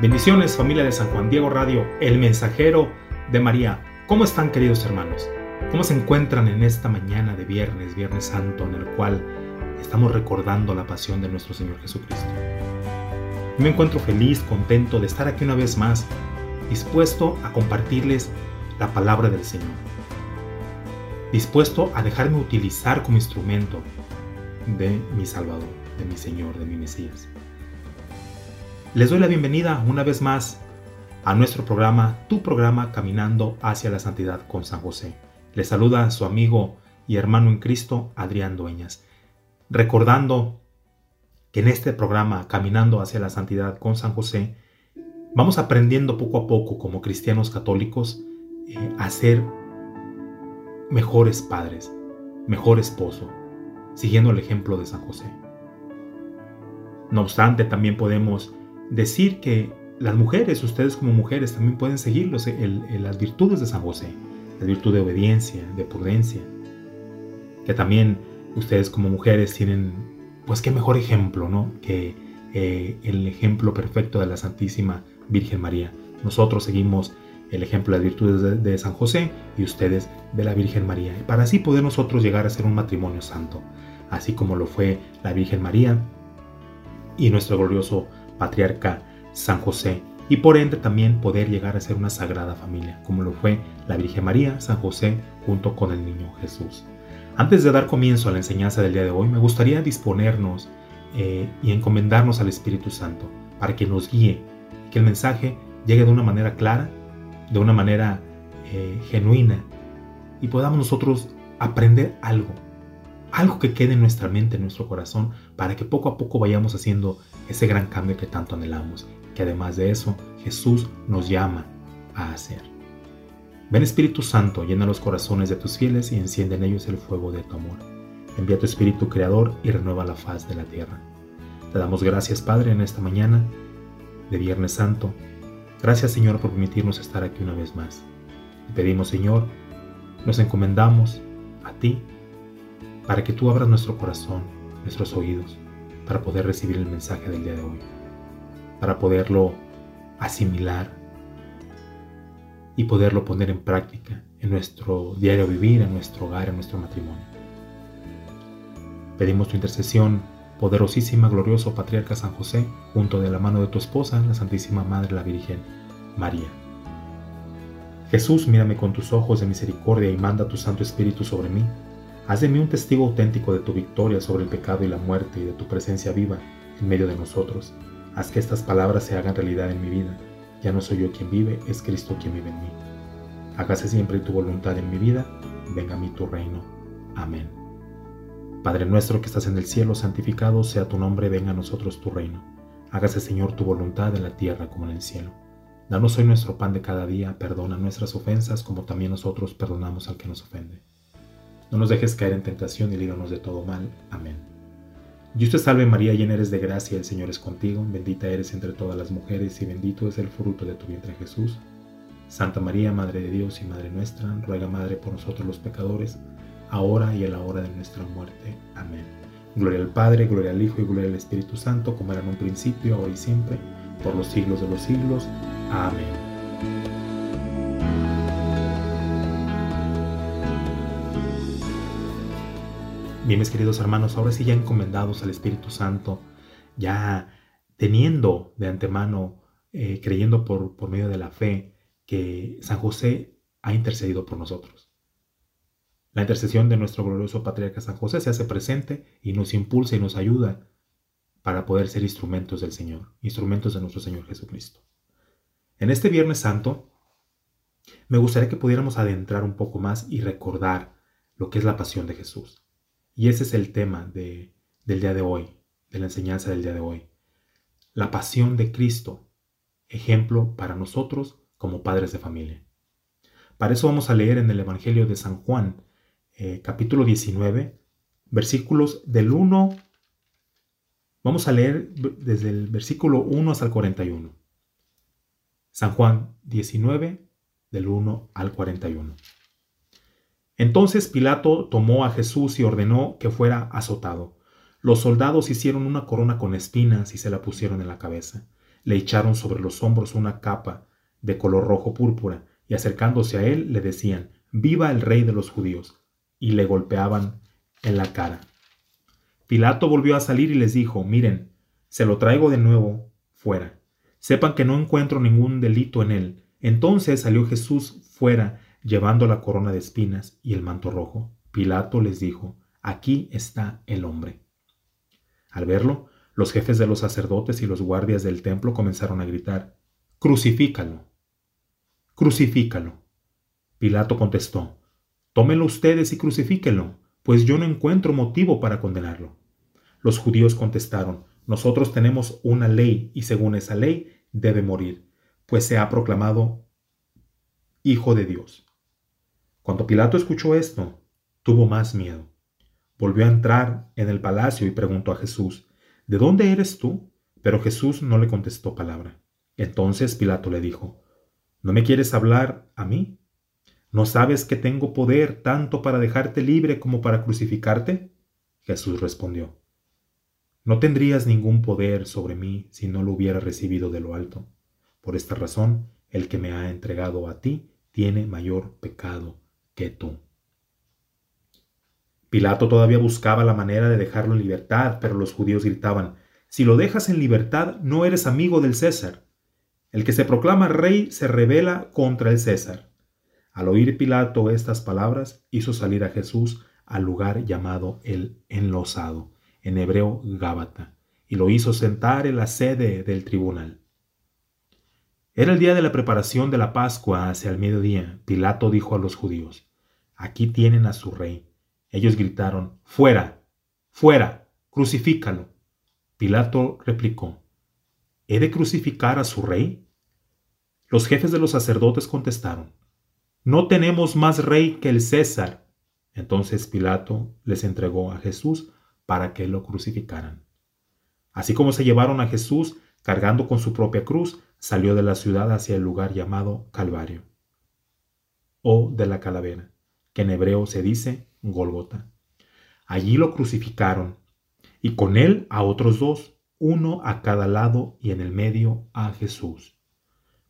Bendiciones familia de San Juan Diego Radio, el mensajero de María. ¿Cómo están queridos hermanos? ¿Cómo se encuentran en esta mañana de viernes, Viernes Santo, en el cual estamos recordando la pasión de nuestro Señor Jesucristo? Me encuentro feliz, contento de estar aquí una vez más, dispuesto a compartirles la palabra del Señor. Dispuesto a dejarme utilizar como instrumento de mi Salvador, de mi Señor, de mi Mesías. Les doy la bienvenida una vez más a nuestro programa, tu programa Caminando hacia la Santidad con San José. Les saluda su amigo y hermano en Cristo, Adrián Dueñas. Recordando que en este programa Caminando hacia la Santidad con San José, vamos aprendiendo poco a poco como cristianos católicos eh, a ser mejores padres, mejor esposo, siguiendo el ejemplo de San José. No obstante, también podemos decir que las mujeres, ustedes como mujeres, también pueden seguir las virtudes de San José, la virtud de obediencia, de prudencia, que también ustedes como mujeres tienen, pues qué mejor ejemplo, ¿no? Que eh, el ejemplo perfecto de la Santísima Virgen María. Nosotros seguimos el ejemplo de las virtudes de, de, San José y ustedes de la Virgen María. Para así poder nosotros llegar a ser un matrimonio santo, así como lo fue la Virgen María y nuestro glorioso patriarca San José y por ende también poder llegar a ser una sagrada familia, como lo fue la Virgen María, San José, junto con el niño Jesús. Antes de dar comienzo a la enseñanza del día de hoy, me gustaría disponernos eh, y encomendarnos al Espíritu Santo para que nos guíe, que el mensaje llegue de una manera clara, de una manera eh, genuina y podamos nosotros aprender algo, algo que quede en nuestra mente, en nuestro corazón, para que poco a poco vayamos haciendo ese gran cambio que tanto anhelamos, que además de eso Jesús nos llama a hacer. Ven Espíritu Santo, llena los corazones de tus fieles y enciende en ellos el fuego de tu amor. Envía tu Espíritu Creador y renueva la faz de la tierra. Te damos gracias Padre en esta mañana de Viernes Santo. Gracias Señor por permitirnos estar aquí una vez más. Te pedimos Señor, nos encomendamos a ti para que tú abras nuestro corazón, nuestros oídos, para poder recibir el mensaje del día de hoy, para poderlo asimilar y poderlo poner en práctica en nuestro diario vivir, en nuestro hogar, en nuestro matrimonio. Pedimos tu intercesión, poderosísima, glorioso Patriarca San José, junto de la mano de tu esposa, la Santísima Madre, la Virgen María. Jesús, mírame con tus ojos de misericordia y manda tu Santo Espíritu sobre mí Haz de mí un testigo auténtico de tu victoria sobre el pecado y la muerte y de tu presencia viva en medio de nosotros. Haz que estas palabras se hagan realidad en mi vida. Ya no soy yo quien vive, es Cristo quien vive en mí. Hágase siempre tu voluntad en mi vida, venga a mí tu reino. Amén. Padre nuestro que estás en el cielo, santificado sea tu nombre, venga a nosotros tu reino. Hágase Señor tu voluntad en la tierra como en el cielo. Danos hoy nuestro pan de cada día, perdona nuestras ofensas como también nosotros perdonamos al que nos ofende no nos dejes caer en tentación y líbranos de todo mal. Amén. Dios te salve María, llena eres de gracia, el Señor es contigo, bendita eres entre todas las mujeres y bendito es el fruto de tu vientre Jesús. Santa María, Madre de Dios y Madre nuestra, ruega Madre por nosotros los pecadores, ahora y a la hora de nuestra muerte. Amén. Gloria al Padre, gloria al Hijo y gloria al Espíritu Santo, como era en un principio, ahora y siempre, por los siglos de los siglos. Amén. Bien, mis queridos hermanos, ahora sí ya encomendados al Espíritu Santo, ya teniendo de antemano, eh, creyendo por, por medio de la fe, que San José ha intercedido por nosotros. La intercesión de nuestro glorioso patriarca San José se hace presente y nos impulsa y nos ayuda para poder ser instrumentos del Señor, instrumentos de nuestro Señor Jesucristo. En este Viernes Santo, me gustaría que pudiéramos adentrar un poco más y recordar lo que es la pasión de Jesús. Y ese es el tema de, del día de hoy, de la enseñanza del día de hoy. la pasión de Cristo, ejemplo para nosotros como padres de familia. Para eso vamos a leer en el Evangelio de San Juan, eh, capítulo 19, versículos del 1, vamos a leer desde el versículo 1 hasta el 41. San Juan 19, del 1 al 41. Entonces Pilato tomó a Jesús y ordenó que fuera azotado. Los soldados hicieron una corona con espinas y se la pusieron en la cabeza. Le echaron sobre los hombros una capa de color rojo púrpura y acercándose a él le decían, Viva el rey de los judíos, y le golpeaban en la cara. Pilato volvió a salir y les dijo, Miren, se lo traigo de nuevo fuera. Sepan que no encuentro ningún delito en él. Entonces salió Jesús fuera, llevando la corona de espinas y el manto rojo. Pilato les dijo, Aquí está el hombre. Al verlo, los jefes de los sacerdotes y los guardias del templo comenzaron a gritar, Crucifícalo. Crucifícalo. Pilato contestó, Tómenlo ustedes y crucifíquenlo, pues yo no encuentro motivo para condenarlo. Los judíos contestaron, Nosotros tenemos una ley y según esa ley debe morir, pues se ha proclamado Hijo de Dios. Cuando Pilato escuchó esto, tuvo más miedo. Volvió a entrar en el palacio y preguntó a Jesús, ¿De dónde eres tú? Pero Jesús no le contestó palabra. Entonces Pilato le dijo, ¿No me quieres hablar a mí? ¿No sabes que tengo poder tanto para dejarte libre como para crucificarte? Jesús respondió, No tendrías ningún poder sobre mí si no lo hubiera recibido de lo alto. Por esta razón, el que me ha entregado a ti tiene mayor pecado Pilato todavía buscaba la manera de dejarlo en libertad, pero los judíos gritaban, Si lo dejas en libertad, no eres amigo del César. El que se proclama rey se rebela contra el César. Al oír Pilato estas palabras, hizo salir a Jesús al lugar llamado el enlosado, en hebreo Gábata, y lo hizo sentar en la sede del tribunal. Era el día de la preparación de la Pascua hacia el mediodía. Pilato dijo a los judíos, Aquí tienen a su rey. Ellos gritaron, Fuera, fuera, crucifícalo. Pilato replicó, ¿He de crucificar a su rey? Los jefes de los sacerdotes contestaron, No tenemos más rey que el César. Entonces Pilato les entregó a Jesús para que lo crucificaran. Así como se llevaron a Jesús cargando con su propia cruz, salió de la ciudad hacia el lugar llamado Calvario, o de la calavera, en hebreo se dice Gólgota. Allí lo crucificaron, y con él a otros dos, uno a cada lado y en el medio a Jesús.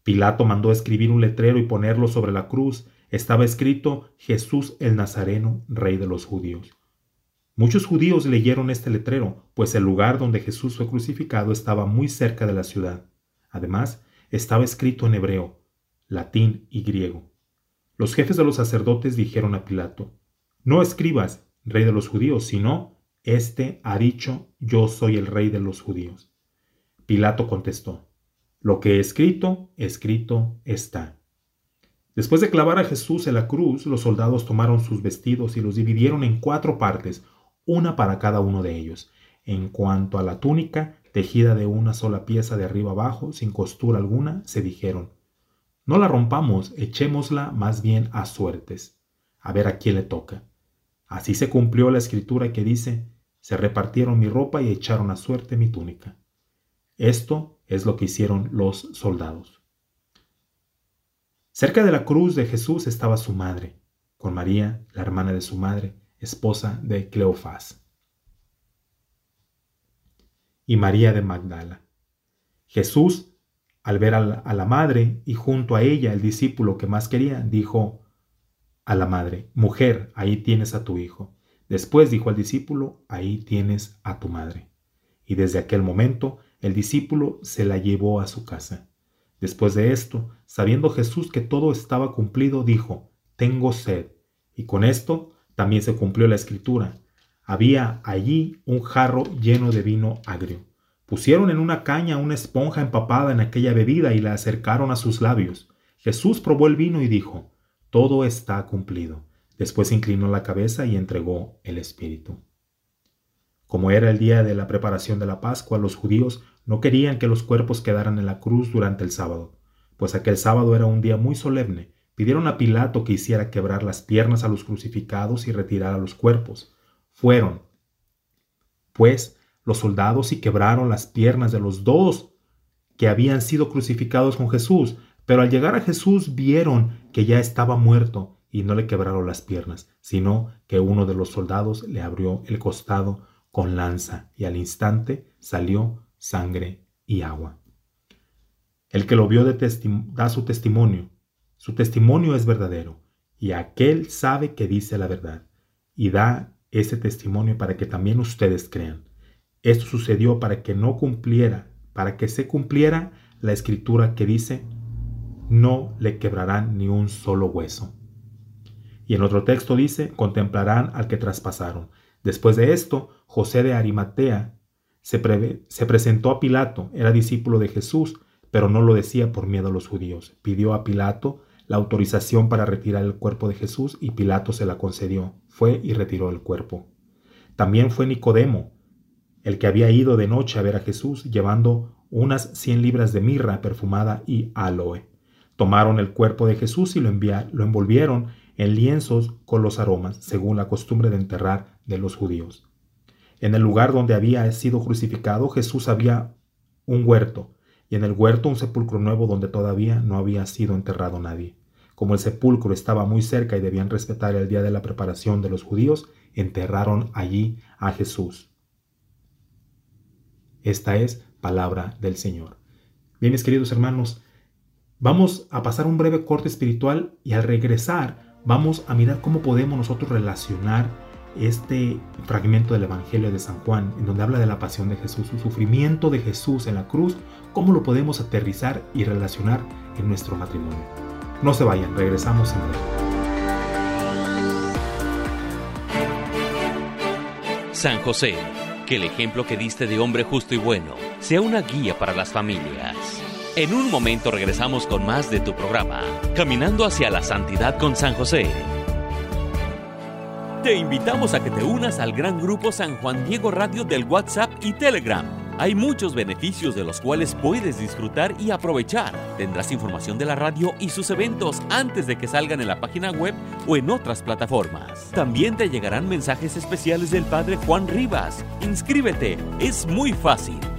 Pilato mandó escribir un letrero y ponerlo sobre la cruz. Estaba escrito Jesús el Nazareno, rey de los judíos. Muchos judíos leyeron este letrero, pues el lugar donde Jesús fue crucificado estaba muy cerca de la ciudad. Además, estaba escrito en hebreo, latín y griego. Los jefes de los sacerdotes dijeron a Pilato, No escribas, rey de los judíos, sino este ha dicho, yo soy el rey de los judíos. Pilato contestó, lo que he escrito, escrito está. Después de clavar a Jesús en la cruz, los soldados tomaron sus vestidos y los dividieron en cuatro partes, una para cada uno de ellos. En cuanto a la túnica, tejida de una sola pieza de arriba abajo, sin costura alguna, se dijeron, no la rompamos, echémosla más bien a suertes, a ver a quién le toca. Así se cumplió la escritura que dice, se repartieron mi ropa y echaron a suerte mi túnica. Esto es lo que hicieron los soldados. Cerca de la cruz de Jesús estaba su madre, con María, la hermana de su madre, esposa de Cleofás, y María de Magdala. Jesús, al ver a la, madre y junto a ella el discípulo que más quería, dijo a la madre, Mujer, ahí tienes a tu hijo. Después dijo al discípulo, ahí tienes a tu madre. Y desde aquel momento el discípulo se la llevó a su casa. Después de esto, sabiendo Jesús que todo estaba cumplido, dijo, Tengo sed. Y con esto también se cumplió la escritura. Había allí un jarro lleno de vino agrio. Pusieron en una caña una esponja empapada en aquella bebida y la acercaron a sus labios. Jesús probó el vino y dijo, Todo está cumplido. Después inclinó la cabeza y entregó el Espíritu. Como era el día de la preparación de la Pascua, los judíos No querían que los cuerpos quedaran en la cruz durante el sábado, pues aquel sábado era un día muy solemne. Pidieron a Pilato que hiciera quebrar las piernas a los crucificados y retirar los cuerpos. Fueron, pues, los soldados y quebraron las piernas de los dos que habían sido crucificados con Jesús, pero al llegar a Jesús vieron que ya estaba muerto y no le quebraron las piernas, sino que uno de los soldados le abrió el costado con lanza y al instante salió sangre y agua. El que lo vio da su testimonio. Su testimonio es verdadero y aquel sabe que dice la verdad y da ese testimonio para que también ustedes crean. Esto sucedió para que no cumpliera, para que se cumpliera la escritura que dice, no le quebrarán ni un solo hueso. Y en otro texto dice, contemplarán al que traspasaron. Después de esto, José de Arimatea se, se presentó a Pilato, era discípulo de Jesús, pero no lo decía por miedo a los judíos. Pidió a Pilato la autorización para retirar el cuerpo de Jesús y Pilato se la concedió. Fue y retiró el cuerpo. También fue Nicodemo, el que había ido de noche a ver a Jesús llevando unas cien libras de mirra perfumada y aloe. Tomaron el cuerpo de Jesús y lo, lo envolvieron en lienzos con los aromas, según la costumbre de enterrar de los judíos. En el lugar donde había sido crucificado, Jesús había un huerto, y en el huerto un sepulcro nuevo donde todavía no había sido enterrado nadie. Como el sepulcro estaba muy cerca y debían respetar el día de la preparación de los judíos, enterraron allí a Jesús. Esta es palabra del Señor. Bien, mis queridos hermanos, vamos a pasar un breve corte espiritual y al regresar vamos a mirar cómo podemos nosotros relacionar este fragmento del Evangelio de San Juan, en donde habla de la pasión de Jesús, su sufrimiento de Jesús en la cruz, cómo lo podemos aterrizar y relacionar en nuestro matrimonio. No se vayan, regresamos en breve. San José, que el ejemplo que diste de hombre justo y bueno sea una guía para las familias. En un momento regresamos con más de tu programa, Caminando hacia la Santidad con San José. Te invitamos a que te unas al gran grupo San Juan Diego Radio del WhatsApp y Telegram. Hay muchos beneficios de los cuales puedes disfrutar y aprovechar. Tendrás información de la radio y sus eventos antes de que salgan en la página web o en otras plataformas. También te llegarán mensajes especiales del Padre Juan Rivas. Inscríbete, es muy fácil.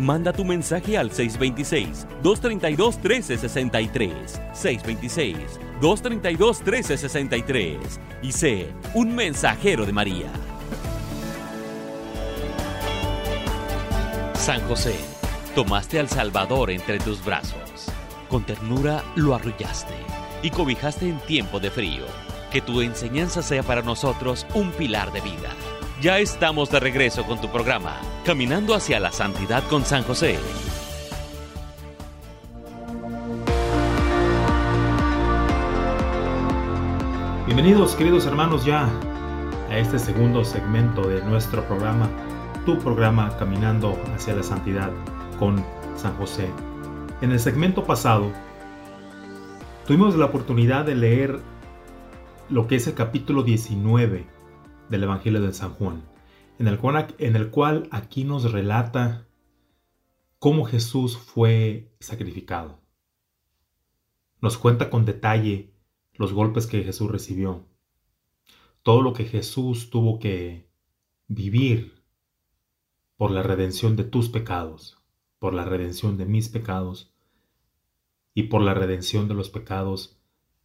Manda tu mensaje al 626-232-1363. 626-232-1363. Y sé un mensajero de María. San José, tomaste al Salvador entre tus brazos. Con ternura lo arrullaste y cobijaste en tiempo de frío. Que tu enseñanza sea para nosotros un pilar de vida. Ya estamos de regreso con tu programa, Caminando hacia la Santidad con San José. Bienvenidos queridos hermanos ya a este segundo segmento de nuestro programa, tu programa Caminando hacia la Santidad con San José. En el segmento pasado tuvimos la oportunidad de leer lo que es el capítulo 19 del Evangelio de San Juan, en el cual, en el cual aquí nos relata cómo Jesús fue sacrificado. Nos cuenta con detalle los golpes que Jesús recibió, todo lo que Jesús tuvo que vivir por la redención de tus pecados, por la redención de mis pecados y por la redención de los pecados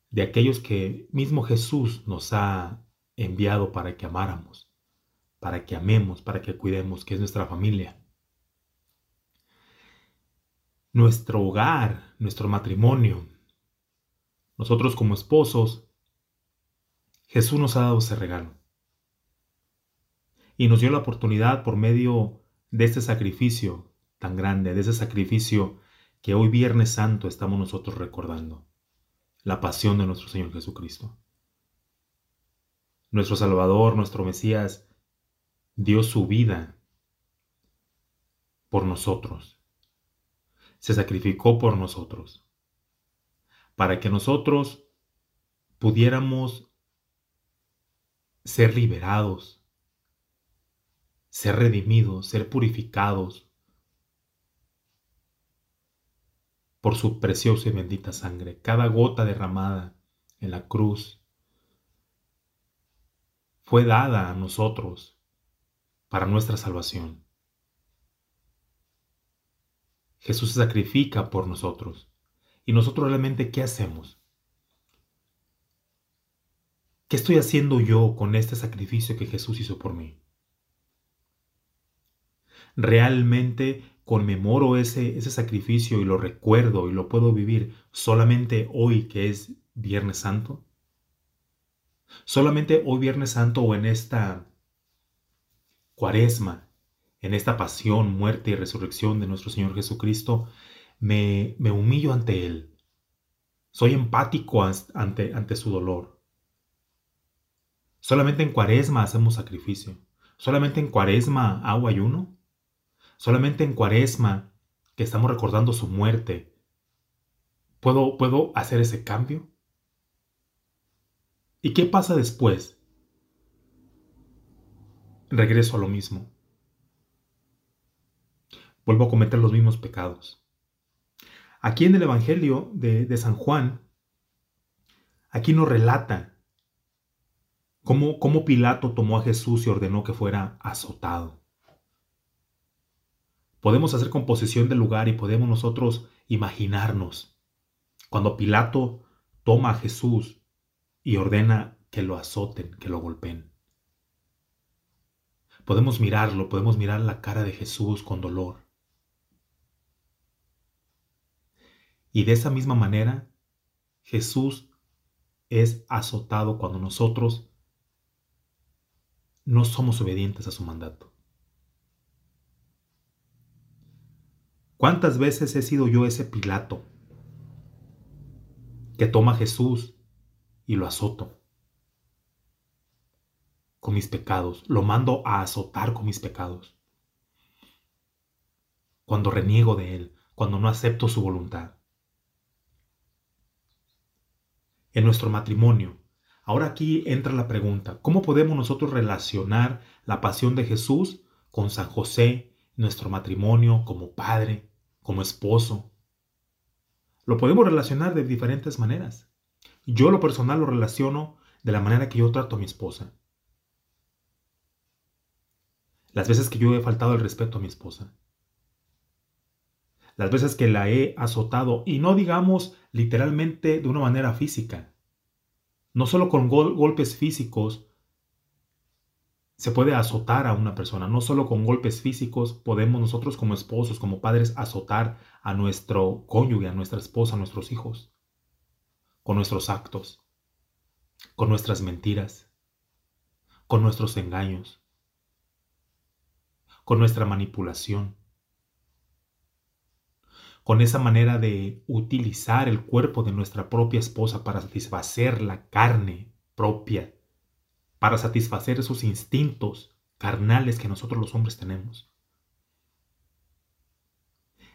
de aquellos que mismo Jesús nos ha enviado para que amáramos, para que amemos, para que cuidemos, que es nuestra familia. Nuestro hogar, nuestro matrimonio, nosotros como esposos, Jesús nos ha dado ese regalo. Y nos dio la oportunidad por medio de este sacrificio tan grande, de ese sacrificio que hoy Viernes Santo estamos nosotros recordando, la pasión de nuestro Señor Jesucristo. Nuestro Salvador, nuestro Mesías, dio su vida por nosotros. Se sacrificó por nosotros. Para que nosotros pudiéramos ser liberados, ser redimidos, ser purificados por su preciosa y bendita sangre. Cada gota derramada en la cruz fue dada a nosotros para nuestra salvación. Jesús se sacrifica por nosotros. ¿Y nosotros realmente qué hacemos? ¿Qué estoy haciendo yo con este sacrificio que Jesús hizo por mí? ¿Realmente conmemoro ese, ese sacrificio y lo recuerdo y lo puedo vivir solamente hoy que es Viernes Santo? Solamente hoy Viernes Santo o en esta cuaresma, en esta pasión, muerte y resurrección de nuestro Señor Jesucristo, me, me humillo ante Él. Soy empático ante, ante su dolor. Solamente en cuaresma hacemos sacrificio. Solamente en cuaresma hago ayuno. Solamente en cuaresma que estamos recordando su muerte. ¿Puedo, ¿Puedo hacer ese cambio? ¿Y qué pasa después? Regreso a lo mismo. Vuelvo a cometer los mismos pecados. Aquí en el Evangelio de, San Juan, aquí nos relata cómo, cómo Pilato tomó a Jesús y ordenó que fuera azotado. Podemos hacer composición del lugar y podemos nosotros imaginarnos cuando Pilato toma a Jesús y ordena que lo azoten, que lo golpeen. Podemos mirarlo, podemos mirar la cara de Jesús con dolor. Y de esa misma manera, Jesús es azotado cuando nosotros no somos obedientes a su mandato. ¿Cuántas veces he sido yo ese Pilato que toma a Jesús y lo azoto con mis pecados, lo mando a azotar con mis pecados. Cuando reniego de Él, cuando no acepto su voluntad. En nuestro matrimonio, ahora aquí entra la pregunta, ¿cómo podemos nosotros relacionar la pasión de Jesús con San José, nuestro matrimonio, como padre, como esposo? Lo podemos relacionar de diferentes maneras. Yo lo personal lo relaciono de la manera que yo trato a mi esposa. Las veces que yo he faltado el respeto a mi esposa. Las veces que la he azotado y no digamos literalmente de una manera física. No solo con golpes físicos se puede azotar a una persona. No solo con golpes físicos podemos nosotros como esposos, como padres, azotar a nuestro cónyuge, a nuestra esposa, a nuestros hijos con nuestros actos, con nuestras mentiras, con nuestros engaños, con nuestra manipulación, con esa manera de utilizar el cuerpo de nuestra propia esposa para satisfacer la carne propia, para satisfacer esos instintos carnales que nosotros los hombres tenemos.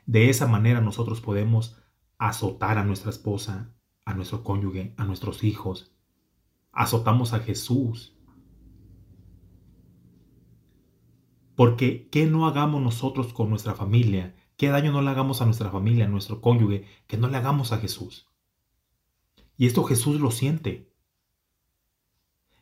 De esa manera nosotros podemos azotar a nuestra esposa, a nuestro cónyuge, a nuestros hijos. Azotamos a Jesús. Porque ¿qué no hagamos nosotros con nuestra familia? ¿Qué daño no le hagamos a nuestra familia, a nuestro cónyuge, que no le hagamos a Jesús? Y esto Jesús lo siente.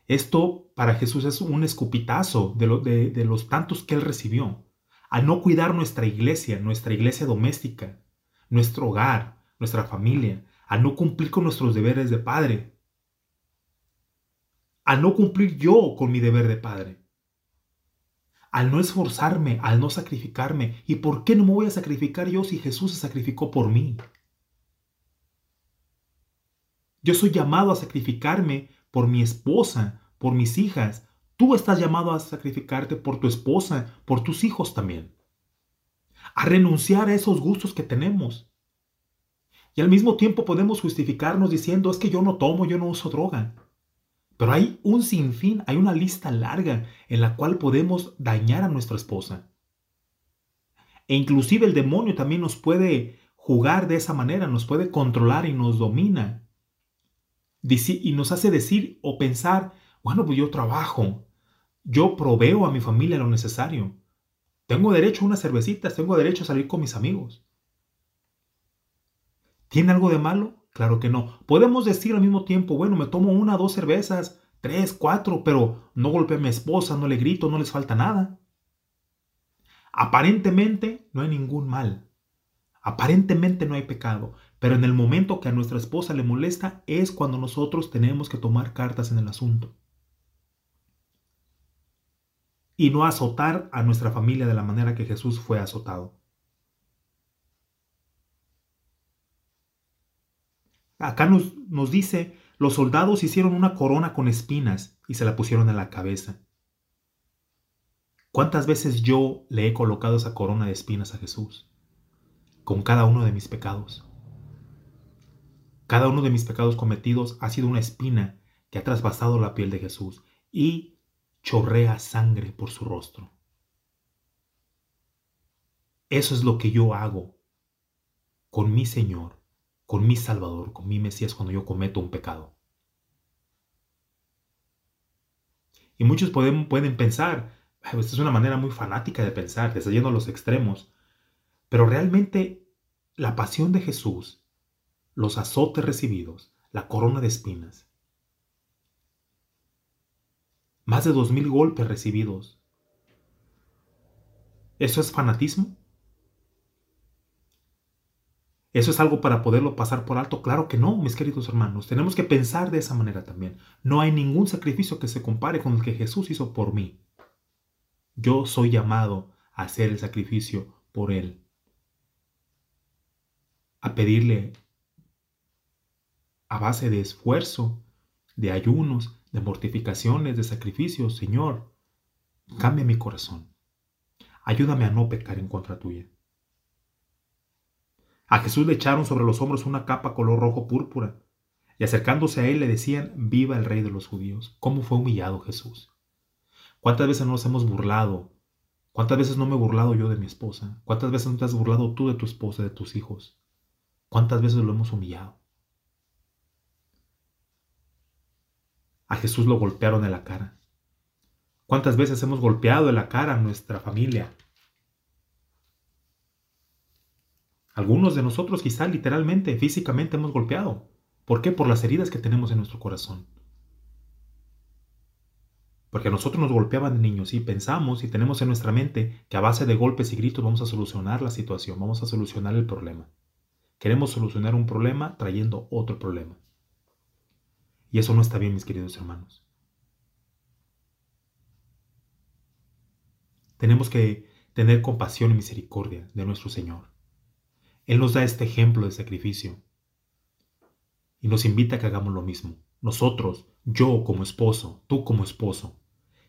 Esto para Jesús es un escupitazo de, los tantos que él recibió. Al no cuidar nuestra iglesia, nuestra iglesia doméstica, nuestro hogar, nuestra familia, a no cumplir con nuestros deberes de padre, a no cumplir yo con mi deber de padre, al no esforzarme, al no sacrificarme. ¿Y por qué no me voy a sacrificar yo si Jesús se sacrificó por mí? Yo soy llamado a sacrificarme por mi esposa, por mis hijas. Tú estás llamado a sacrificarte por tu esposa, por tus hijos también. a renunciar a esos gustos que tenemos. Y al mismo tiempo podemos justificarnos diciendo, es que yo no tomo, yo no uso droga. Pero hay un sinfín, hay una lista larga en la cual podemos dañar a nuestra esposa. E inclusive el demonio también nos puede jugar de esa manera, nos puede controlar y nos domina. Y nos hace decir o pensar, bueno, pues yo trabajo, yo proveo a mi familia lo necesario. Tengo derecho a unas cervecitas, tengo derecho a salir con mis amigos. ¿Tiene algo de malo? Claro que no. Podemos decir al mismo tiempo, bueno, me tomo una, dos cervezas, tres, cuatro, pero no golpeo a mi esposa, no le grito, no les falta nada. Aparentemente no hay ningún mal. Aparentemente no hay pecado, pero en el momento que a nuestra esposa le molesta es cuando nosotros tenemos que tomar cartas en el asunto. Y no azotar a nuestra familia de la manera que Jesús fue azotado. Acá nos, nos dice, los soldados hicieron una corona con espinas y se la pusieron en la cabeza. ¿Cuántas veces yo le he colocado esa corona de espinas a Jesús? Con cada uno de mis pecados. Cada uno de mis pecados cometidos ha sido una espina que ha traspasado la piel de Jesús y chorrea sangre por su rostro. Eso es lo que yo hago con mi Señor con mi Salvador, con mi Mesías cuando yo cometo un pecado. Y muchos pueden, pensar, esta es una manera muy fanática de pensar, te yendo a los extremos, pero realmente la pasión de Jesús, los azotes recibidos, la corona de espinas, más de dos mil golpes recibidos, ¿eso es fanatismo? ¿Eso es algo para poderlo pasar por alto? Claro que no, mis queridos hermanos. Tenemos que pensar de esa manera también. No hay ningún sacrificio que se compare con el que Jesús hizo por mí. Yo soy llamado a hacer el sacrificio por Él. A pedirle a base de esfuerzo, de ayunos, de mortificaciones, de sacrificios, Señor, cambia mi corazón. Ayúdame a no pecar en contra tuya. A Jesús le echaron sobre los hombros una capa color rojo púrpura, y acercándose a él le decían, viva el rey de los judíos. ¿Cómo fue humillado Jesús? ¿Cuántas veces nos hemos burlado? ¿Cuántas veces no me he burlado yo de mi esposa? ¿Cuántas veces no te has burlado tú de tu esposa, de tus hijos? ¿Cuántas veces lo hemos humillado? A Jesús lo golpearon en la cara. ¿Cuántas veces hemos golpeado en la cara a nuestra familia, Algunos de nosotros quizá literalmente, físicamente hemos golpeado. ¿Por qué? Por las heridas que tenemos en nuestro corazón. Porque a nosotros nos golpeaban de niños y pensamos y tenemos en nuestra mente que a base de golpes y gritos vamos a solucionar la situación, vamos a solucionar el problema. Queremos solucionar un problema trayendo otro problema. Y eso no está bien, mis queridos hermanos. Tenemos que tener compasión y misericordia de nuestro Señor. Él nos da este ejemplo de sacrificio y nos invita a que hagamos lo mismo. Nosotros, yo como esposo, tú como esposo,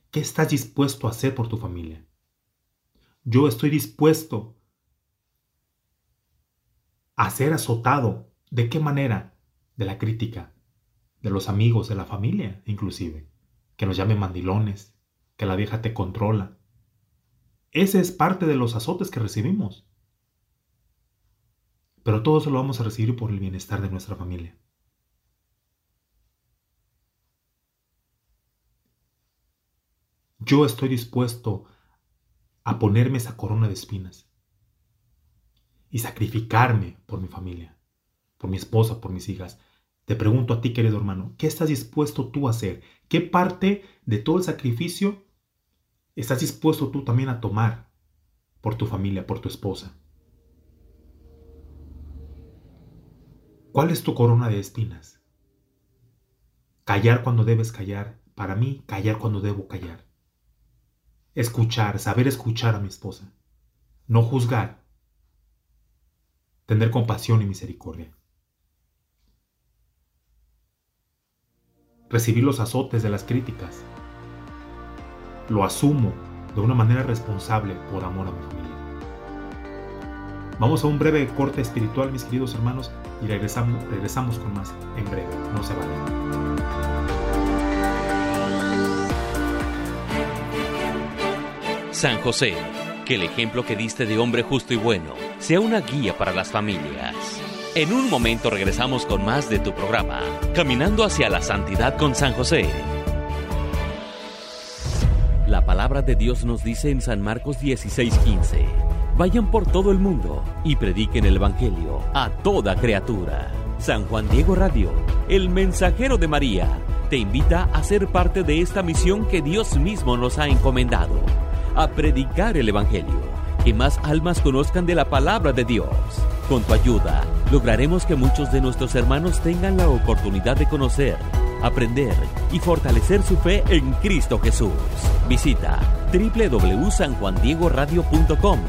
¿qué estás dispuesto a hacer por tu familia? Yo estoy dispuesto a ser azotado. ¿De qué manera? De la crítica, de los amigos, de la familia inclusive, que nos llamen mandilones, que la vieja te controla. Ese es parte de los azotes que recibimos. Pero todo eso lo vamos a recibir por el bienestar de nuestra familia. Yo estoy dispuesto a ponerme esa corona de espinas y sacrificarme por mi familia, por mi esposa, por mis hijas. Te pregunto a ti, querido hermano, ¿qué estás dispuesto tú a hacer? ¿Qué parte de todo el sacrificio estás dispuesto tú también a tomar por tu familia, por tu esposa? ¿Cuál es tu corona de espinas? Callar cuando debes callar. Para mí, callar cuando debo callar. Escuchar, saber escuchar a mi esposa. No juzgar. Tener compasión y misericordia. Recibir los azotes de las críticas. Lo asumo de una manera responsable por amor a mi familia. Vamos a un breve corte espiritual, mis queridos hermanos, y regresamos, regresamos con más en breve. No se vayan. San José, que el ejemplo que diste de hombre justo y bueno sea una guía para las familias. En un momento regresamos con más de tu programa, Caminando hacia la Santidad con San José. La palabra de Dios nos dice en San Marcos 16:15, vayan por todo el mundo y prediquen el Evangelio a toda criatura. San Juan Diego Radio, el mensajero de María, te invita a ser parte de esta misión que Dios mismo nos ha encomendado, a predicar el Evangelio que más almas conozcan de la palabra de Dios. Con tu ayuda, lograremos que muchos de nuestros hermanos tengan la oportunidad de conocer, aprender y fortalecer su fe en Cristo Jesús. Visita www.sanjuandiegoradio.com.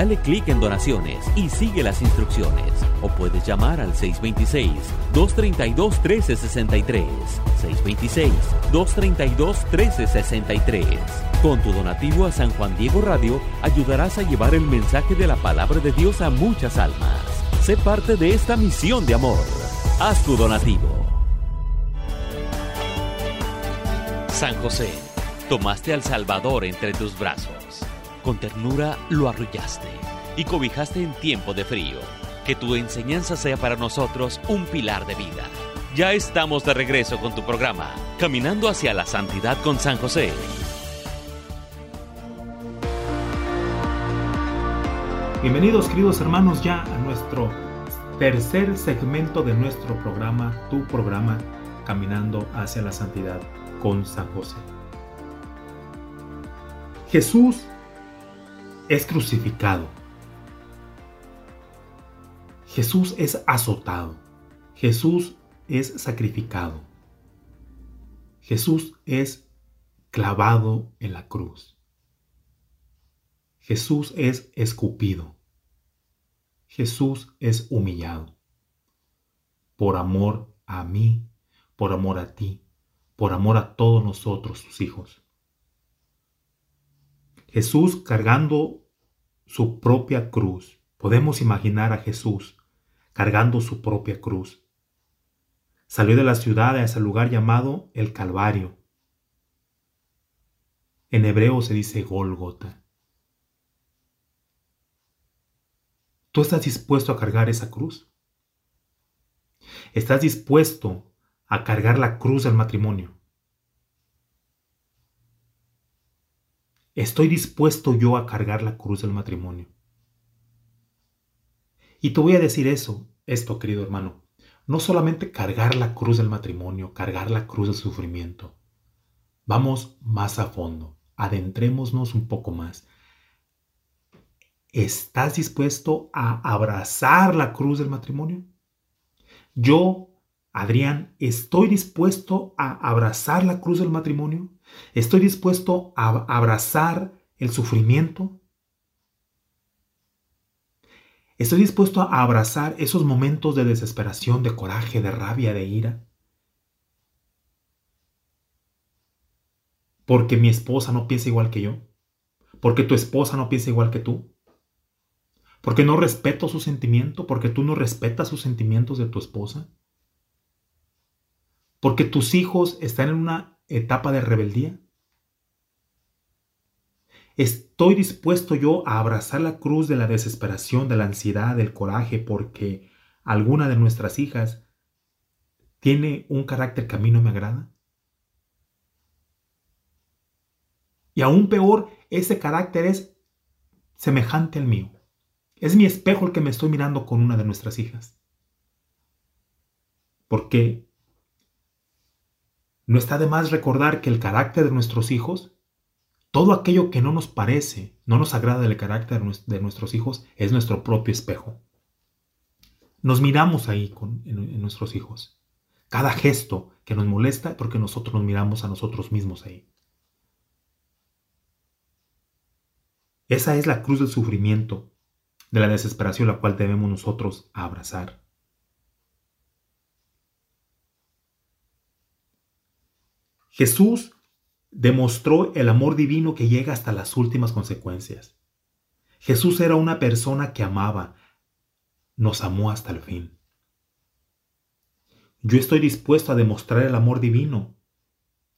Dale clic en donaciones y sigue las instrucciones. O puedes llamar al 626-232-1363. 626-232-1363. Con tu donativo a San Juan Diego Radio ayudarás a llevar el mensaje de la palabra de Dios a muchas almas. Sé parte de esta misión de amor. Haz tu donativo. San José, tomaste al Salvador entre tus brazos. Con ternura lo arrullaste y cobijaste en tiempo de frío. Que tu enseñanza sea para nosotros un pilar de vida. Ya estamos de regreso con tu programa, Caminando hacia la Santidad con San José. Bienvenidos queridos hermanos ya a nuestro tercer segmento de nuestro programa, tu programa, Caminando hacia la Santidad con San José. Jesús es crucificado. Jesús es azotado. Jesús es sacrificado. Jesús es clavado en la cruz. Jesús es escupido. Jesús es humillado. Por amor a mí, por amor a ti, por amor a todos nosotros, sus hijos. Jesús cargando su propia cruz. Podemos imaginar a Jesús cargando su propia cruz. Salió de la ciudad a ese lugar llamado el Calvario. En hebreo se dice Golgota. ¿Tú estás dispuesto a cargar esa cruz? ¿Estás dispuesto a cargar la cruz del matrimonio? ¿Estoy dispuesto yo a cargar la cruz del matrimonio? Y te voy a decir eso, esto, querido hermano. No solamente cargar la cruz del matrimonio, cargar la cruz del sufrimiento. Vamos más a fondo, adentrémonos un poco más. ¿Estás dispuesto a abrazar la cruz del matrimonio? Yo, Adrián, estoy dispuesto a abrazar la cruz del matrimonio. Estoy dispuesto a abrazar el sufrimiento. Estoy dispuesto a abrazar esos momentos de desesperación, de coraje, de rabia, de ira. Porque mi esposa no piensa igual que yo. Porque tu esposa no piensa igual que tú porque no respeto su sentimiento, porque tú no respetas sus sentimientos de tu esposa, porque tus hijos están en una etapa de rebeldía. Estoy dispuesto yo a abrazar la cruz de la desesperación, de la ansiedad, del coraje, porque alguna de nuestras hijas tiene un carácter que a mí no me agrada. Y aún peor, ese carácter es semejante al mío. Es mi espejo el que me estoy mirando con una de nuestras hijas. Porque no está de más recordar que el carácter de nuestros hijos, todo aquello que no nos parece, no nos agrada del carácter de nuestros hijos, es nuestro propio espejo. Nos miramos ahí con, en, en nuestros hijos. Cada gesto que nos molesta, porque nosotros nos miramos a nosotros mismos ahí. Esa es la cruz del sufrimiento de la desesperación la cual debemos nosotros abrazar. Jesús demostró el amor divino que llega hasta las últimas consecuencias. Jesús era una persona que amaba, nos amó hasta el fin. Yo estoy dispuesto a demostrar el amor divino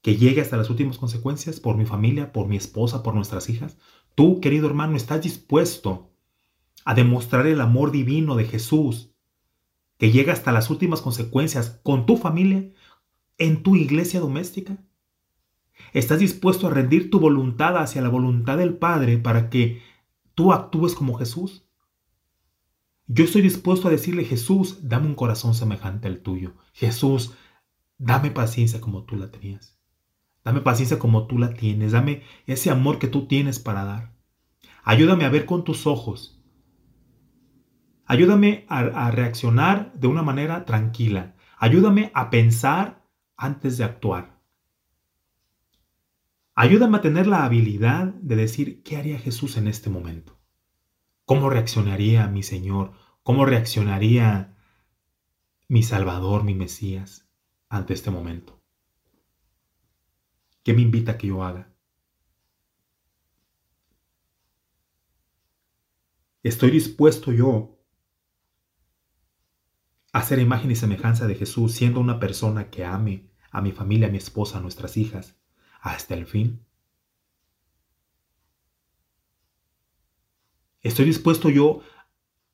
que llegue hasta las últimas consecuencias por mi familia, por mi esposa, por nuestras hijas. Tú, querido hermano, estás dispuesto a demostrar el amor divino de Jesús que llega hasta las últimas consecuencias con tu familia, en tu iglesia doméstica. ¿Estás dispuesto a rendir tu voluntad hacia la voluntad del Padre para que tú actúes como Jesús? Yo estoy dispuesto a decirle, Jesús, dame un corazón semejante al tuyo. Jesús, dame paciencia como tú la tenías. Dame paciencia como tú la tienes. Dame ese amor que tú tienes para dar. Ayúdame a ver con tus ojos. Ayúdame a, reaccionar de una manera tranquila. Ayúdame a pensar antes de actuar. Ayúdame a tener la habilidad de decir qué haría Jesús en este momento. ¿Cómo reaccionaría mi Señor? ¿Cómo reaccionaría mi Salvador, mi Mesías, ante este momento? ¿Qué me invita a que yo haga? ¿Estoy dispuesto yo a ser imagen y semejanza de Jesús siendo una persona que ame a mi familia, a mi esposa, a nuestras hijas, hasta el fin? ¿Estoy dispuesto yo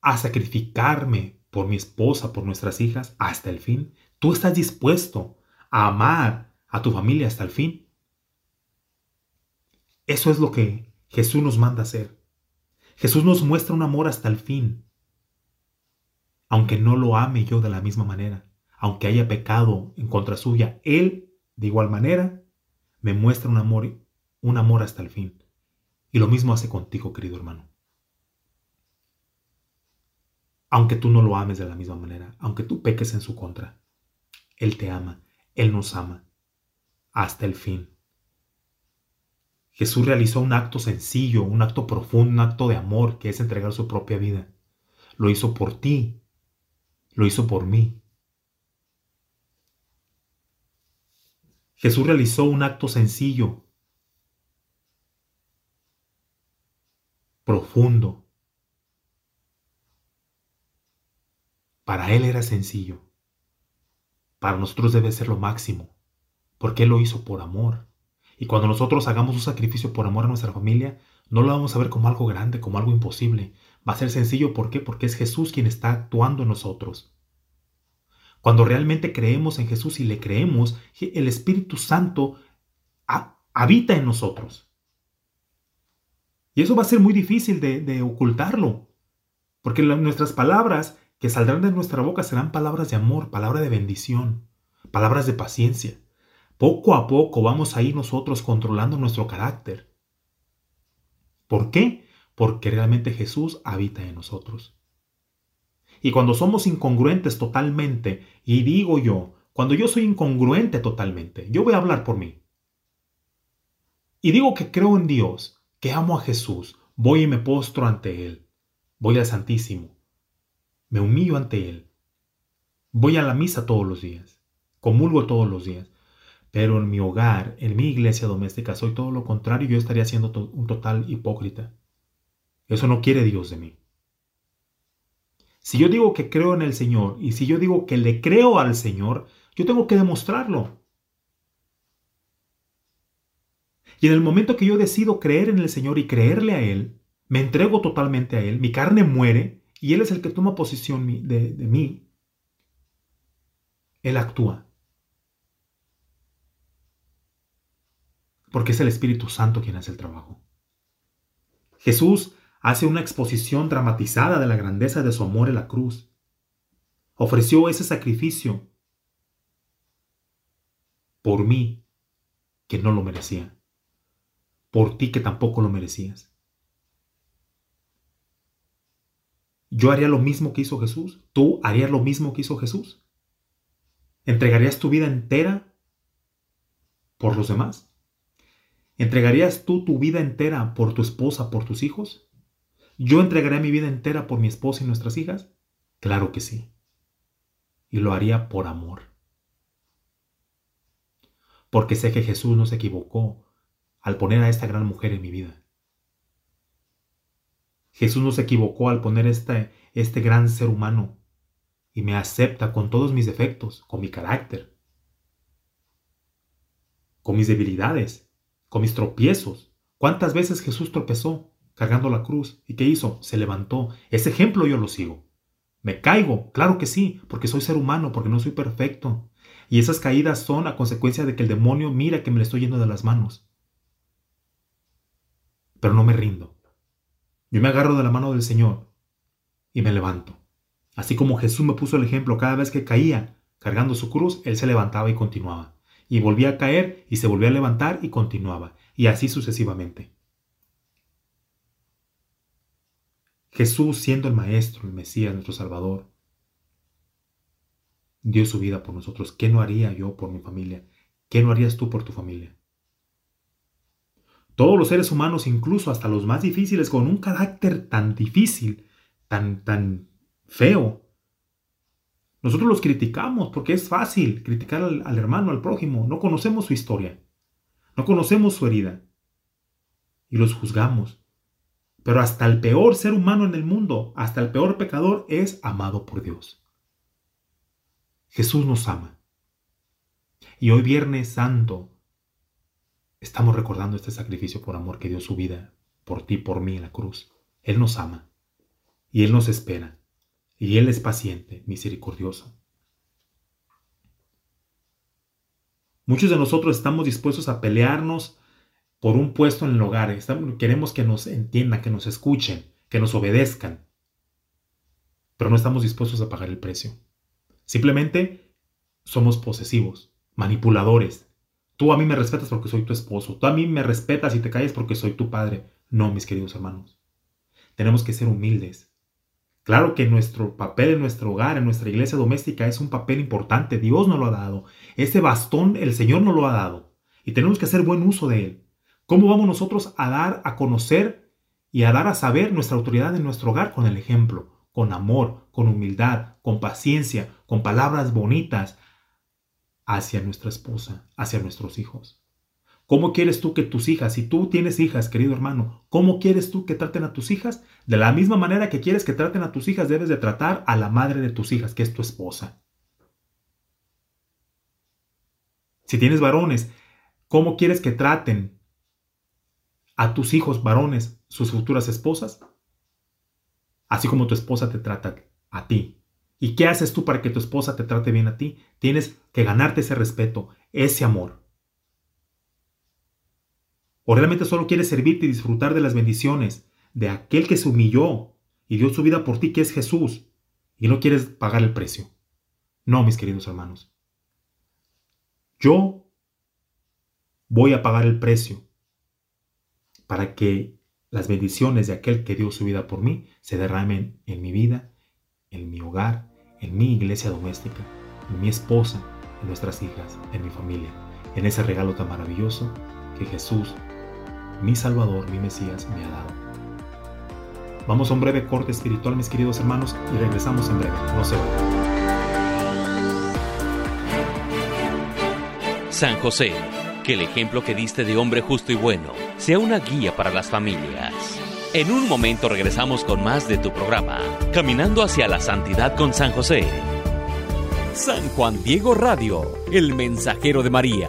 a sacrificarme por mi esposa, por nuestras hijas, hasta el fin? ¿Tú estás dispuesto a amar a tu familia hasta el fin? Eso es lo que Jesús nos manda hacer. Jesús nos muestra un amor hasta el fin. Aunque no lo ame yo de la misma manera, aunque haya pecado en contra suya, Él, de igual manera, me muestra un amor, un amor hasta el fin. Y lo mismo hace contigo, querido hermano. Aunque tú no lo ames de la misma manera, aunque tú peques en su contra, Él te ama, Él nos ama, hasta el fin. Jesús realizó un acto sencillo, un acto profundo, un acto de amor, que es entregar su propia vida. Lo hizo por ti, lo hizo por mí. Jesús realizó un acto sencillo, profundo. Para Él era sencillo. Para nosotros debe ser lo máximo, porque Él lo hizo por amor. Y cuando nosotros hagamos un sacrificio por amor a nuestra familia, no lo vamos a ver como algo grande, como algo imposible. Va a ser sencillo, ¿por qué? Porque es Jesús quien está actuando en nosotros. Cuando realmente creemos en Jesús y le creemos, el Espíritu Santo habita en nosotros. Y eso va a ser muy difícil de, ocultarlo, porque nuestras palabras que saldrán de nuestra boca serán palabras de amor, palabras de bendición, palabras de paciencia. Poco a poco vamos a ir nosotros controlando nuestro carácter. ¿Por qué? Porque realmente Jesús habita en nosotros. Y cuando somos incongruentes totalmente, y digo yo, cuando yo soy incongruente totalmente, yo voy a hablar por mí. Y digo que creo en Dios, que amo a Jesús, voy y me postro ante Él, voy al Santísimo, me humillo ante Él, voy a la misa todos los días, comulgo todos los días, pero en mi hogar, en mi iglesia doméstica, soy todo lo contrario, yo estaría siendo un total hipócrita. Eso no quiere Dios de mí. Si yo digo que creo en el Señor y si yo digo que le creo al Señor, yo tengo que demostrarlo. Y en el momento que yo decido creer en el Señor y creerle a Él, me entrego totalmente a Él, mi carne muere y Él es el que toma posición de, de mí, Él actúa. porque es el Espíritu Santo quien hace el trabajo. Jesús hace una exposición dramatizada de la grandeza de su amor en la cruz. Ofreció ese sacrificio por mí, que no lo merecía, por ti que tampoco lo merecías. Yo haría lo mismo que hizo Jesús, tú harías lo mismo que hizo Jesús. ¿Entregarías tu vida entera por los demás? ¿Entregarías tú tu vida entera por tu esposa, por tus hijos? ¿Yo entregaría mi vida entera por mi esposa y nuestras hijas? Claro que sí. Y lo haría por amor. Porque sé que Jesús no se equivocó al poner a esta gran mujer en mi vida. Jesús no se equivocó al poner esta, este gran ser humano y me acepta con todos mis defectos, con mi carácter, con mis debilidades, con mis tropiezos. ¿Cuántas veces Jesús tropezó cargando la cruz? ¿Y qué hizo? Se levantó. Ese ejemplo yo lo sigo. Me caigo, claro que sí, porque soy ser humano, porque no soy perfecto. Y esas caídas son a consecuencia de que el demonio mira que me le estoy yendo de las manos. Pero no me rindo. Yo me agarro de la mano del Señor y me levanto. Así como Jesús me puso el ejemplo cada vez que caía cargando su cruz, Él se levantaba y continuaba. Y volvía a caer y se volvía a levantar y continuaba. Y así sucesivamente. Jesús siendo el Maestro, el Mesías, nuestro Salvador, dio su vida por nosotros. ¿Qué no haría yo por mi familia? ¿Qué no harías tú por tu familia? Todos los seres humanos, incluso hasta los más difíciles, con un carácter tan difícil, tan, tan feo, nosotros los criticamos porque es fácil criticar al, al hermano, al prójimo. No conocemos su historia, no conocemos su herida y los juzgamos. Pero hasta el peor ser humano en el mundo, hasta el peor pecador, es amado por Dios. Jesús nos ama. Y hoy Viernes Santo estamos recordando este sacrificio por amor que dio su vida por ti, por mí en la cruz. Él nos ama. Y Él nos espera. Y Él es paciente, misericordioso. Muchos de nosotros estamos dispuestos a pelearnos por un puesto en el hogar. queremos que nos entiendan, que nos escuchen, que nos obedezcan. Pero no estamos dispuestos a pagar el precio. Simplemente somos posesivos, manipuladores. Tú a mí me respetas porque soy tu esposo. Tú a mí me respetas y te calles porque soy tu padre. No, mis queridos hermanos. Tenemos que ser humildes. Claro que nuestro papel en nuestro hogar, en nuestra iglesia doméstica, es un papel importante. Dios nos lo ha dado. Ese bastón el Señor nos lo ha dado. Y tenemos que hacer buen uso de él. ¿Cómo vamos nosotros a dar a conocer y a dar a saber nuestra autoridad en nuestro hogar con el ejemplo? con amor, con humildad, con paciencia, con palabras bonitas hacia nuestra esposa, hacia nuestros hijos. ¿Cómo quieres tú que tus hijas, si tú tienes hijas, querido hermano, cómo quieres tú que traten a tus hijas? De la misma manera que quieres que traten a tus hijas, debes de tratar a la madre de tus hijas, que es tu esposa. Si tienes varones, ¿cómo quieres que traten a tus hijos varones, sus futuras esposas? así como tu esposa te trata a ti. ¿Y qué haces tú para que tu esposa te trate bien a ti? Tienes que ganarte ese respeto, ese amor. ¿O realmente solo quieres servirte y disfrutar de las bendiciones de aquel que se humilló y dio su vida por ti, que es Jesús, y no quieres pagar el precio? No, mis queridos hermanos. Yo voy a pagar el precio para que las bendiciones de aquel que dio su vida por mí se derramen en mi vida, en mi hogar, en mi iglesia doméstica, en mi esposa, en nuestras hijas, en mi familia, en ese regalo tan maravilloso que Jesús, mi Salvador, mi Mesías, me ha dado. Vamos a un breve corte espiritual, mis queridos hermanos, y regresamos en breve. No se vayan. San José, que el ejemplo que diste de hombre justo y bueno sea una guía para las familias. En un momento regresamos con más de tu programa, Caminando hacia la Santidad con San José. San Juan Diego Radio, el mensajero de María.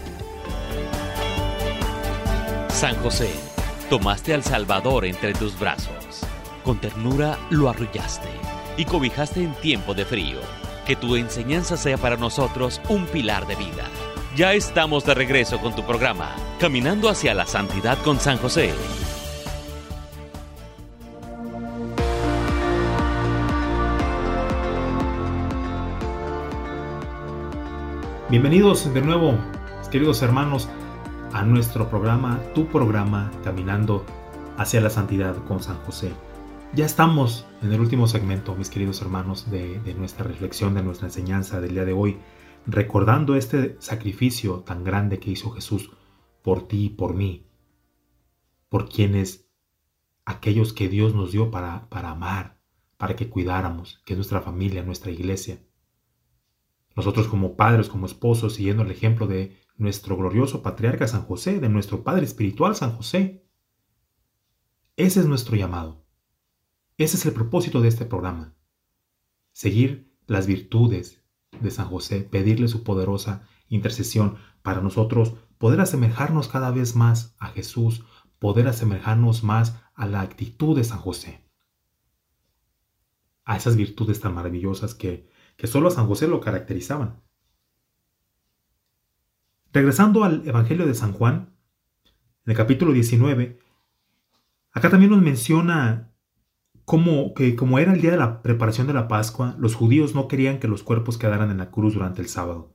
San José, tomaste al Salvador entre tus brazos, con ternura lo arrullaste y cobijaste en tiempo de frío. Que tu enseñanza sea para nosotros un pilar de vida ya estamos de regreso con tu programa, Caminando hacia la Santidad con San José. Bienvenidos de nuevo, queridos hermanos, a nuestro programa, tu programa, Caminando hacia la Santidad con San José. Ya estamos en el último segmento, mis queridos hermanos, de, nuestra reflexión, de nuestra enseñanza del día de hoy, recordando este sacrificio tan grande que hizo Jesús por ti y por mí, por quienes aquellos que Dios nos dio para, para amar, para que cuidáramos, que es nuestra familia, nuestra iglesia. Nosotros como padres, como esposos, siguiendo el ejemplo de nuestro glorioso patriarca San José, de nuestro Padre Espiritual San José. Ese es nuestro llamado. Ese es el propósito de este programa. Seguir las virtudes de San José, pedirle su poderosa intercesión para nosotros poder asemejarnos cada vez más a Jesús, poder asemejarnos más a la actitud de San José. A esas virtudes tan maravillosas que, que solo a San José lo caracterizaban. Regresando al Evangelio de San Juan, en el capítulo 19, acá también nos menciona cómo, que como era el día de la preparación de la Pascua, los judíos no querían que los cuerpos quedaran en la cruz durante el sábado,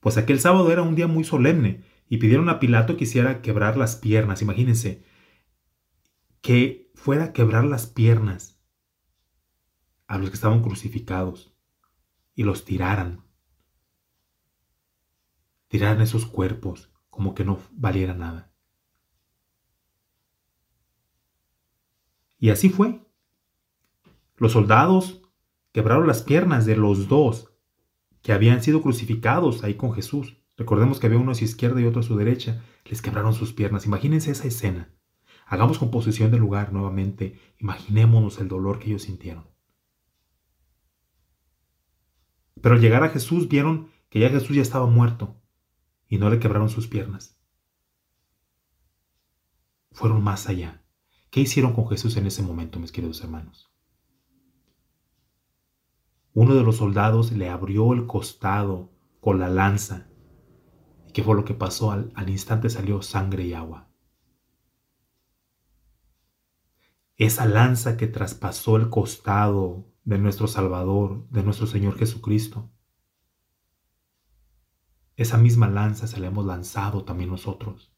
pues aquel sábado era un día muy solemne y pidieron a Pilato que hiciera quebrar las piernas, imagínense, que fuera a quebrar las piernas a los que estaban crucificados y los tiraran tiraran esos cuerpos como que no valiera nada. Y así fue. Los soldados quebraron las piernas de los dos que habían sido crucificados ahí con Jesús. Recordemos que había uno a su izquierda y otro a su derecha. Les quebraron sus piernas. Imagínense esa escena. Hagamos composición del lugar nuevamente. Imaginémonos el dolor que ellos sintieron. Pero al llegar a Jesús vieron que ya Jesús ya estaba muerto y no le quebraron sus piernas. Fueron más allá. ¿Qué hicieron con Jesús en ese momento, mis queridos hermanos? Uno de los soldados le abrió el costado con la lanza. ¿Y qué fue lo que pasó? Al, al instante salió sangre y agua. Esa lanza que traspasó el costado de nuestro Salvador, de nuestro Señor Jesucristo, esa misma lanza se la hemos lanzado también nosotros.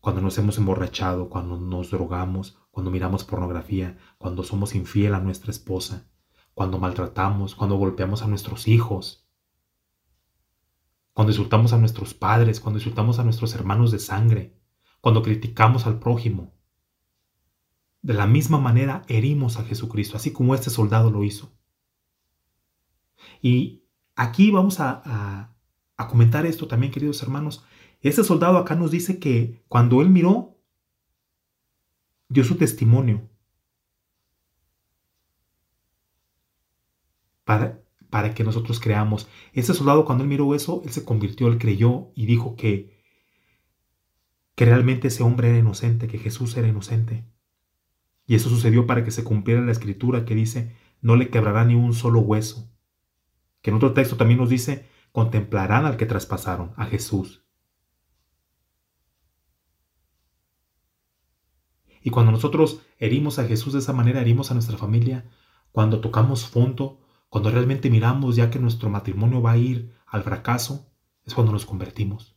Cuando nos hemos emborrachado, cuando nos drogamos, cuando miramos pornografía, cuando somos infiel a nuestra esposa, cuando maltratamos, cuando golpeamos a nuestros hijos, cuando insultamos a nuestros padres, cuando insultamos a nuestros hermanos de sangre, cuando criticamos al prójimo. De la misma manera herimos a Jesucristo, así como este soldado lo hizo. Y Aquí vamos a, comentar esto también, queridos hermanos. Este soldado acá nos dice que cuando él miró, dio su testimonio para, para que nosotros creamos. Ese soldado cuando él miró eso, él se convirtió, él creyó y dijo que, que realmente ese hombre era inocente, que Jesús era inocente. Y eso sucedió para que se cumpliera la escritura que dice, no le quebrará ni un solo hueso que en otro texto también nos dice, contemplarán al que traspasaron, a Jesús. Y cuando nosotros herimos a Jesús de esa manera, herimos a nuestra familia, cuando tocamos fondo, cuando realmente miramos ya que nuestro matrimonio va a ir al fracaso, es cuando nos convertimos.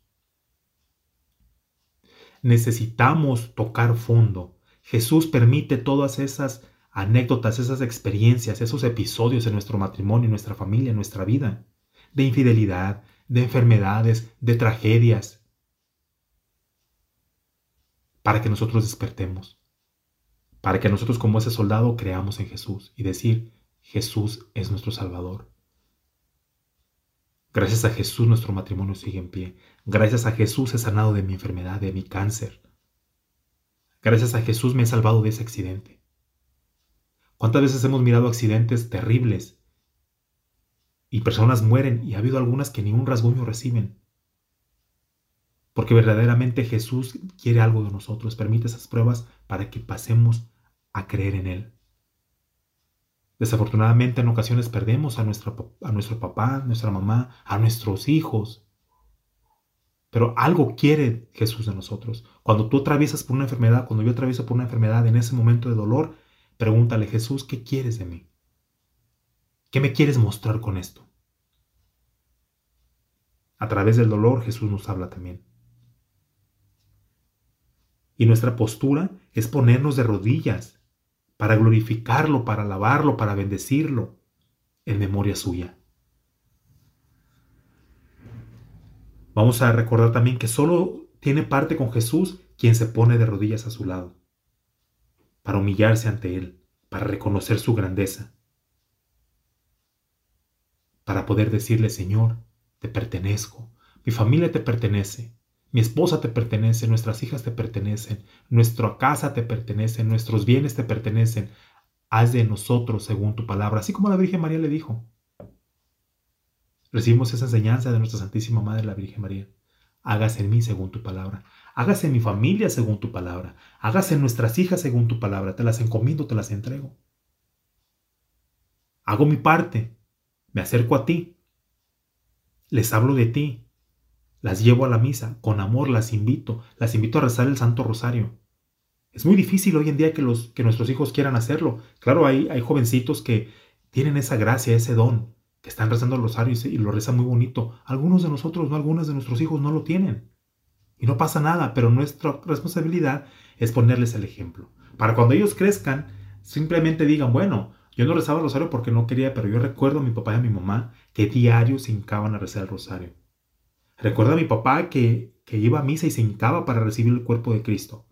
Necesitamos tocar fondo. Jesús permite todas esas anécdotas, esas experiencias, esos episodios en nuestro matrimonio, en nuestra familia, en nuestra vida, de infidelidad, de enfermedades, de tragedias, para que nosotros despertemos, para que nosotros como ese soldado creamos en Jesús y decir, Jesús es nuestro Salvador. Gracias a Jesús nuestro matrimonio sigue en pie. Gracias a Jesús he sanado de mi enfermedad, de mi cáncer. Gracias a Jesús me he salvado de ese accidente. ¿Cuántas veces hemos mirado accidentes terribles y personas mueren y ha habido algunas que ni un rasguño reciben? Porque verdaderamente Jesús quiere algo de nosotros, permite esas pruebas para que pasemos a creer en Él. Desafortunadamente en ocasiones perdemos a, a nuestro papá, nuestra mamá, a nuestros hijos. Pero algo quiere Jesús de nosotros. Cuando tú atraviesas por una enfermedad, cuando yo atravieso por una enfermedad en ese momento de dolor, Pregúntale, Jesús, ¿qué quieres de mí? ¿Qué me quieres mostrar con esto? A través del dolor Jesús nos habla también. Y nuestra postura es ponernos de rodillas para glorificarlo, para alabarlo, para bendecirlo, en memoria suya. Vamos a recordar también que solo tiene parte con Jesús quien se pone de rodillas a su lado, para humillarse ante Él, para reconocer su grandeza, para poder decirle, Señor, te pertenezco, mi familia te pertenece, mi esposa te pertenece, nuestras hijas te pertenecen, nuestra casa te pertenece, nuestros bienes te pertenecen. Haz de nosotros según tu palabra, así como la Virgen María le dijo. Recibimos esa enseñanza de nuestra Santísima Madre, la Virgen María. Hágase en mí según tu palabra. Hágase mi familia según tu palabra. Hágase nuestras hijas según tu palabra. Te las encomiendo, te las entrego. Hago mi parte. Me acerco a ti. Les hablo de ti las llevo a la misa, con amor las invito, las invito a rezar el Santo Rosario. Es muy difícil hoy en día que, los, que nuestros hijos quieran hacerlo. Claro, hay, hay jovencitos que tienen esa gracia, ese don, que están rezando el rosario y, lo rezan muy bonito. Algunos de nosotros, no algunos de nuestros hijos no lo tienen. Y no pasa nada, pero nuestra responsabilidad es ponerles el ejemplo. Para cuando ellos crezcan, simplemente digan, bueno, yo no rezaba el rosario porque no quería, pero yo recuerdo a mi papá y a mi mamá que diario se hincaban a rezar el rosario. Recuerda a mi papá que, que iba a misa y se hincaba para recibir el cuerpo de Cristo.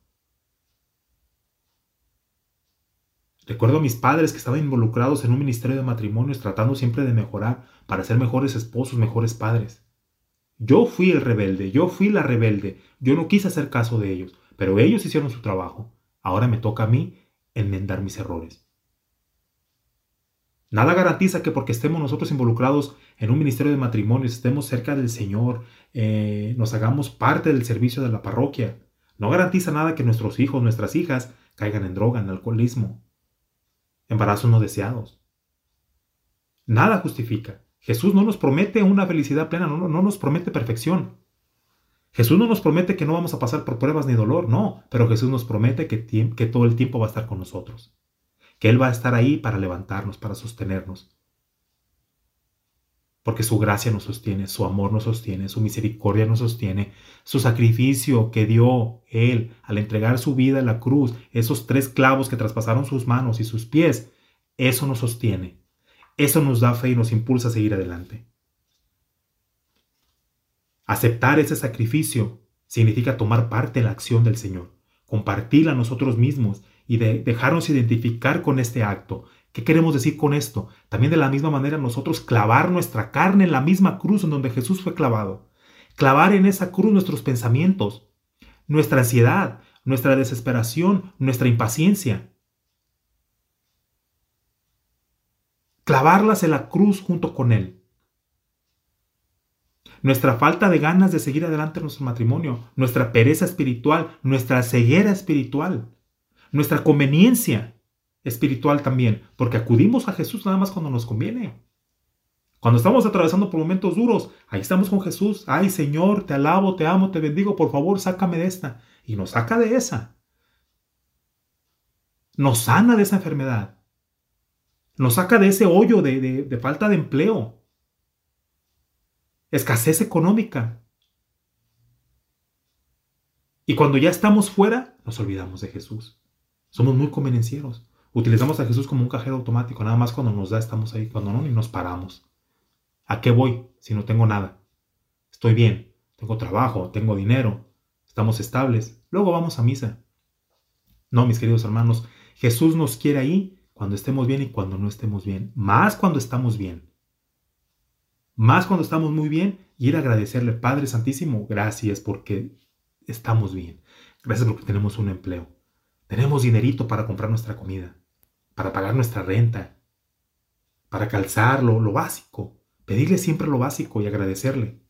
Recuerdo a mis padres que estaban involucrados en un ministerio de matrimonios tratando siempre de mejorar para ser mejores esposos, mejores padres. Yo fui el rebelde, yo fui la rebelde, yo no quise hacer caso de ellos, pero ellos hicieron su trabajo. Ahora me toca a mí enmendar mis errores. Nada garantiza que porque estemos nosotros involucrados en un ministerio de matrimonio, estemos cerca del Señor, eh, nos hagamos parte del servicio de la parroquia. No garantiza nada que nuestros hijos, nuestras hijas caigan en droga, en alcoholismo, embarazos no deseados. Nada justifica. Jesús no nos promete una felicidad plena, no, no nos promete perfección. Jesús no nos promete que no vamos a pasar por pruebas ni dolor, no, pero Jesús nos promete que, que todo el tiempo va a estar con nosotros que Él va a estar ahí para levantarnos, para sostenernos. Porque su gracia nos sostiene, su amor nos sostiene, su misericordia nos sostiene, su sacrificio que dio Él al entregar su vida en la cruz, esos tres clavos que traspasaron sus manos y sus pies, eso nos sostiene. Eso nos da fe y nos impulsa a seguir adelante. Aceptar ese sacrificio significa tomar parte en la acción del Señor, compartirla a nosotros mismos y de dejarnos identificar con este acto. ¿Qué queremos decir con esto? También de la misma manera nosotros clavar nuestra carne en la misma cruz en donde Jesús fue clavado. Clavar en esa cruz nuestros pensamientos, nuestra ansiedad, nuestra desesperación, nuestra impaciencia. Clavarlas en la cruz junto con Él. Nuestra falta de ganas de seguir adelante en nuestro matrimonio, nuestra pereza espiritual, nuestra ceguera espiritual nuestra conveniencia espiritual también, porque acudimos a Jesús nada más cuando nos conviene. Cuando estamos atravesando por momentos duros, ahí estamos con Jesús. Ay Señor, te alabo, te amo, te bendigo, por favor, sácame de esta. Y nos saca de esa. Nos sana de esa enfermedad. Nos saca de ese hoyo de, de falta de empleo. Escasez económica. Y cuando ya estamos fuera, nos olvidamos de Jesús. Somos muy convenencieros. Utilizamos a Jesús como un cajero automático. Nada más cuando nos da estamos ahí, cuando no, ni nos paramos. ¿A qué voy si no tengo nada? Estoy bien, tengo trabajo, tengo dinero, estamos estables. Luego vamos a misa. No, mis queridos hermanos, Jesús nos quiere ahí cuando estemos bien y cuando no estemos bien. Más cuando estamos bien. Más cuando estamos muy bien y ir a agradecerle, Padre Santísimo, gracias porque estamos bien. Gracias porque tenemos un empleo. Tenemos dinerito para comprar nuestra comida, para pagar nuestra renta, para calzarlo, lo básico. Pedirle siempre lo básico y agradecerle.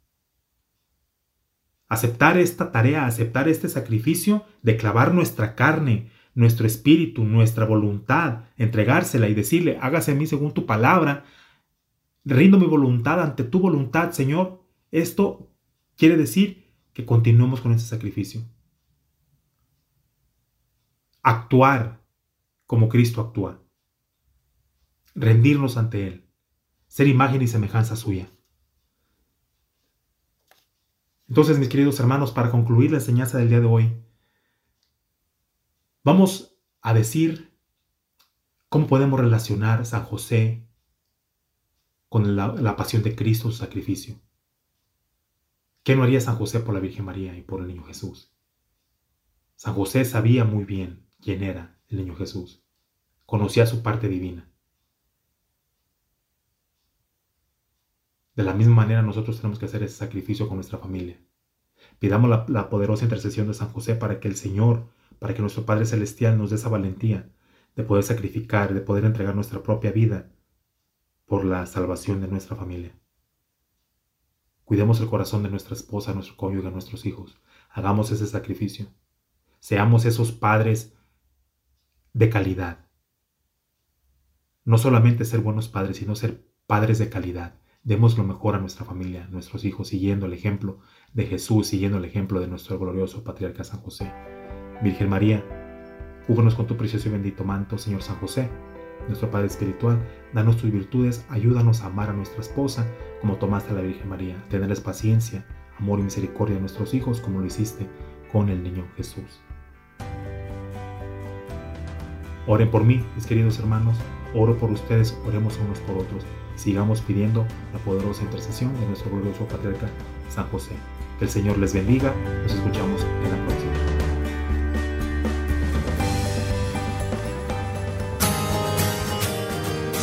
Aceptar esta tarea, aceptar este sacrificio de clavar nuestra carne, nuestro espíritu, nuestra voluntad, entregársela y decirle, hágase a mí según tu palabra, rindo mi voluntad ante tu voluntad, Señor. Esto quiere decir que continuemos con ese sacrificio actuar como Cristo actúa, rendirnos ante Él, ser imagen y semejanza suya. Entonces, mis queridos hermanos, para concluir la enseñanza del día de hoy, vamos a decir ¿Cómo podemos relacionar San José con la, pasión de Cristo, su sacrificio? ¿Qué no haría San José por la Virgen María y por el niño Jesús? San José sabía muy bien quién era el niño Jesús. Conocía su parte divina. De la misma manera nosotros tenemos que hacer ese sacrificio con nuestra familia. Pidamos la, poderosa intercesión de San José para que el Señor, para que nuestro Padre Celestial nos dé esa valentía de poder sacrificar, de poder entregar nuestra propia vida por la salvación de nuestra familia. Cuidemos el corazón de nuestra esposa, nuestro cónyuge, nuestros hijos. Hagamos ese sacrificio. Seamos esos padres de calidad. No solamente ser buenos padres, sino ser padres de calidad. Demos lo mejor a nuestra familia, a nuestros hijos, siguiendo el ejemplo de Jesús, siguiendo el ejemplo de nuestro glorioso patriarca San José. Virgen María, cúbrenos con tu precioso y bendito manto, Señor San José nuestro Padre Espiritual, danos tus virtudes, ayúdanos a amar a nuestra esposa como tomaste a la Virgen María, tenerles paciencia, amor y misericordia a nuestros hijos como lo hiciste con el niño Jesús. Oren por mí, mis queridos hermanos, oro por ustedes, oremos unos por otros, sigamos pidiendo la poderosa intercesión de nuestro glorioso patriarca San José. Que el Señor les bendiga, nos escuchamos